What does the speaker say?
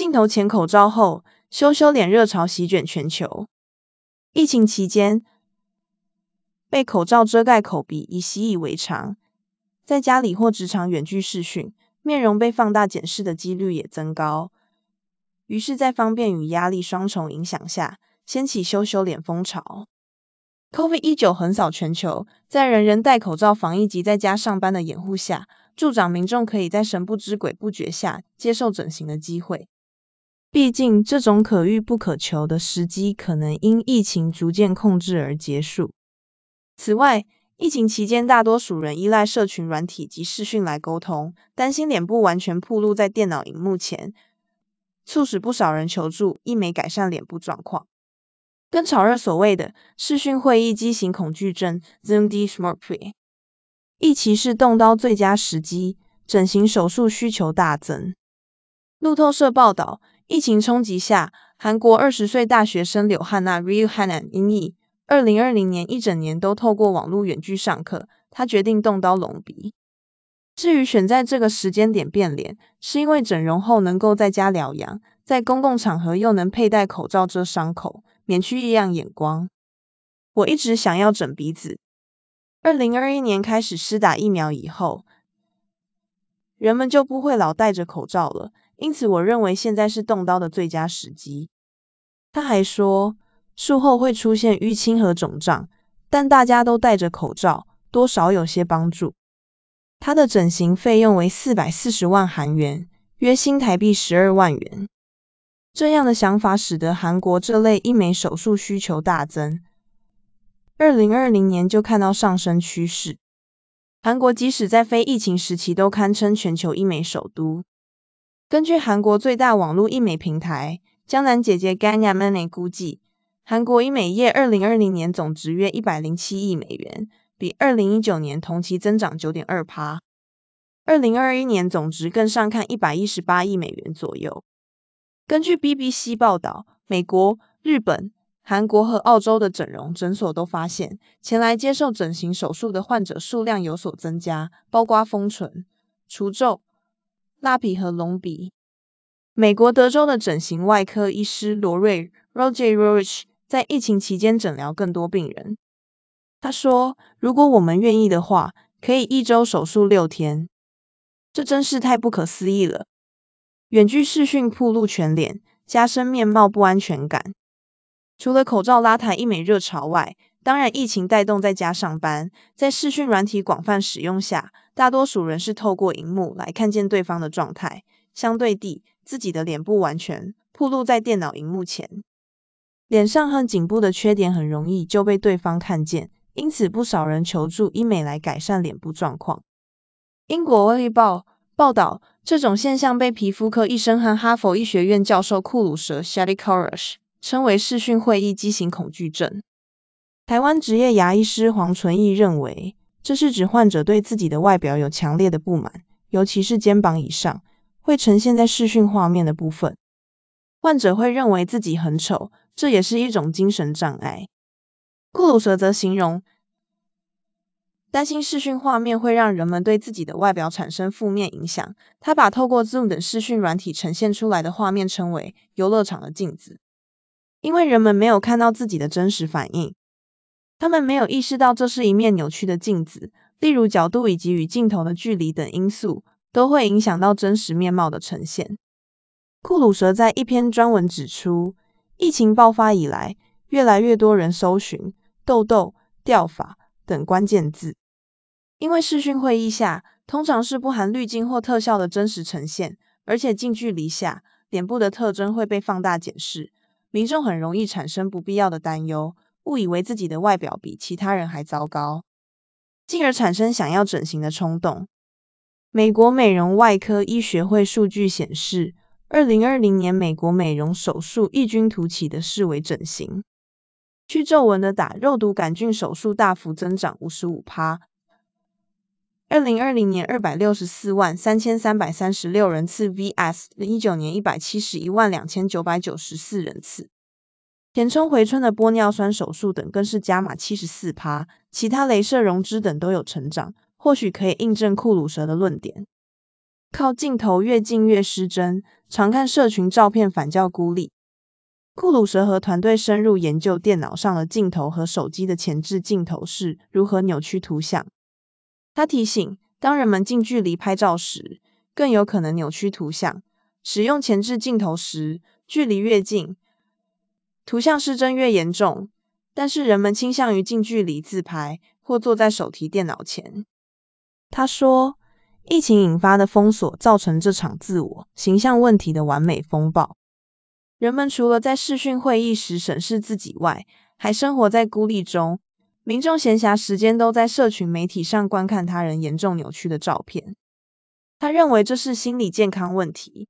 镜头前口罩后，羞羞脸热潮席卷全球。疫情期间，被口罩遮盖口鼻已习以为常，在家里或职场远距视讯，面容被放大检视的几率也增高。于是，在方便与压力双重影响下，掀起羞羞脸风潮。COVID-19 横扫全球，在人人戴口罩防疫及在家上班的掩护下，助长民众可以在神不知鬼不觉下接受整形的机会。毕竟，这种可遇不可求的时机可能因疫情逐渐控制而结束。此外，疫情期间大多数人依赖社群软体及视讯来沟通，担心脸部完全暴露在电脑荧幕前，促使不少人求助医美改善脸部状况。更炒热所谓的视讯会议畸形恐惧症 （Zoom Dysmorphia），疫期是动刀最佳时机，整形手术需求大增。路透社报道，疫情冲击下，韩国二十岁大学生柳汉娜 （Ryu Hanan） 因疫，二零二零年一整年都透过网络远距上课，她决定动刀隆鼻。至于选在这个时间点变脸，是因为整容后能够在家疗养，在公共场合又能佩戴口罩遮伤口。免去异样眼光。我一直想要整鼻子。二零二一年开始施打疫苗以后，人们就不会老戴着口罩了，因此我认为现在是动刀的最佳时机。他还说，术后会出现淤青和肿胀，但大家都戴着口罩，多少有些帮助。他的整形费用为四百四十万韩元，约新台币十二万元。这样的想法使得韩国这类医美手术需求大增，二零二零年就看到上升趋势。韩国即使在非疫情时期都堪称全球医美首都。根据韩国最大网络医美平台江南姐姐 Ganya m a n e 估计，韩国医美业二零二零年总值约一百零七亿美元，比二零一九年同期增长九点二趴，二零二一年总值更上看一百一十八亿美元左右。根据 BBC 报道，美国、日本、韩国和澳洲的整容诊所都发现，前来接受整形手术的患者数量有所增加，包括丰唇、除皱、拉皮和隆鼻。美国德州的整形外科医师罗瑞 （Roger Rich） 在疫情期间诊疗更多病人。他说：“如果我们愿意的话，可以一周手术六天。这真是太不可思议了。”远距视讯暴露全脸，加深面貌不安全感。除了口罩拉抬医美热潮外，当然疫情带动在家上班，在视讯软体广泛使用下，大多数人是透过荧幕来看见对方的状态，相对地，自己的脸部完全暴露在电脑荧幕前，脸上和颈部的缺点很容易就被对方看见，因此不少人求助医美来改善脸部状况。英国《卫报》报道。这种现象被皮肤科医生和哈佛医学院教授库鲁舍 （Shadi Karash） 称为视讯会议畸形恐惧症。台湾职业牙医师黄纯义认为，这是指患者对自己的外表有强烈的不满，尤其是肩膀以上会呈现在视讯画面的部分，患者会认为自己很丑，这也是一种精神障碍。库鲁舍则形容。担心视讯画面会让人们对自己的外表产生负面影响，他把透过 Zoom 等视讯软体呈现出来的画面称为“游乐场的镜子”，因为人们没有看到自己的真实反应，他们没有意识到这是一面扭曲的镜子，例如角度以及与镜头的距离等因素都会影响到真实面貌的呈现。库鲁蛇在一篇专文指出，疫情爆发以来，越来越多人搜寻痘痘、掉发等关键字。因为视讯会议下，通常是不含滤镜或特效的真实呈现，而且近距离下，脸部的特征会被放大检视，民众很容易产生不必要的担忧，误以为自己的外表比其他人还糟糕，进而产生想要整形的冲动。美国美容外科医学会数据显示，二零二零年美国美容手术异军突起的视为整形，去皱纹的打肉毒杆菌手术大幅增长五十五趴。二零二零年二百六十四万三千三百三十六人次 vs 一九年一百七十一万两千九百九十四人次，填充回春的玻尿酸手术等更是加码七十四趴，其他镭射溶脂等都有成长，或许可以印证库鲁蛇的论点。靠镜头越近越失真，常看社群照片反叫孤立。库鲁蛇和团队深入研究电脑上的镜头和手机的前置镜头是如何扭曲图像。他提醒，当人们近距离拍照时，更有可能扭曲图像。使用前置镜头时，距离越近，图像失真越严重。但是人们倾向于近距离自拍或坐在手提电脑前。他说，疫情引发的封锁造成这场自我形象问题的完美风暴。人们除了在视讯会议时审视自己外，还生活在孤立中。民众闲暇时间都在社群媒体上观看他人严重扭曲的照片。他认为这是心理健康问题。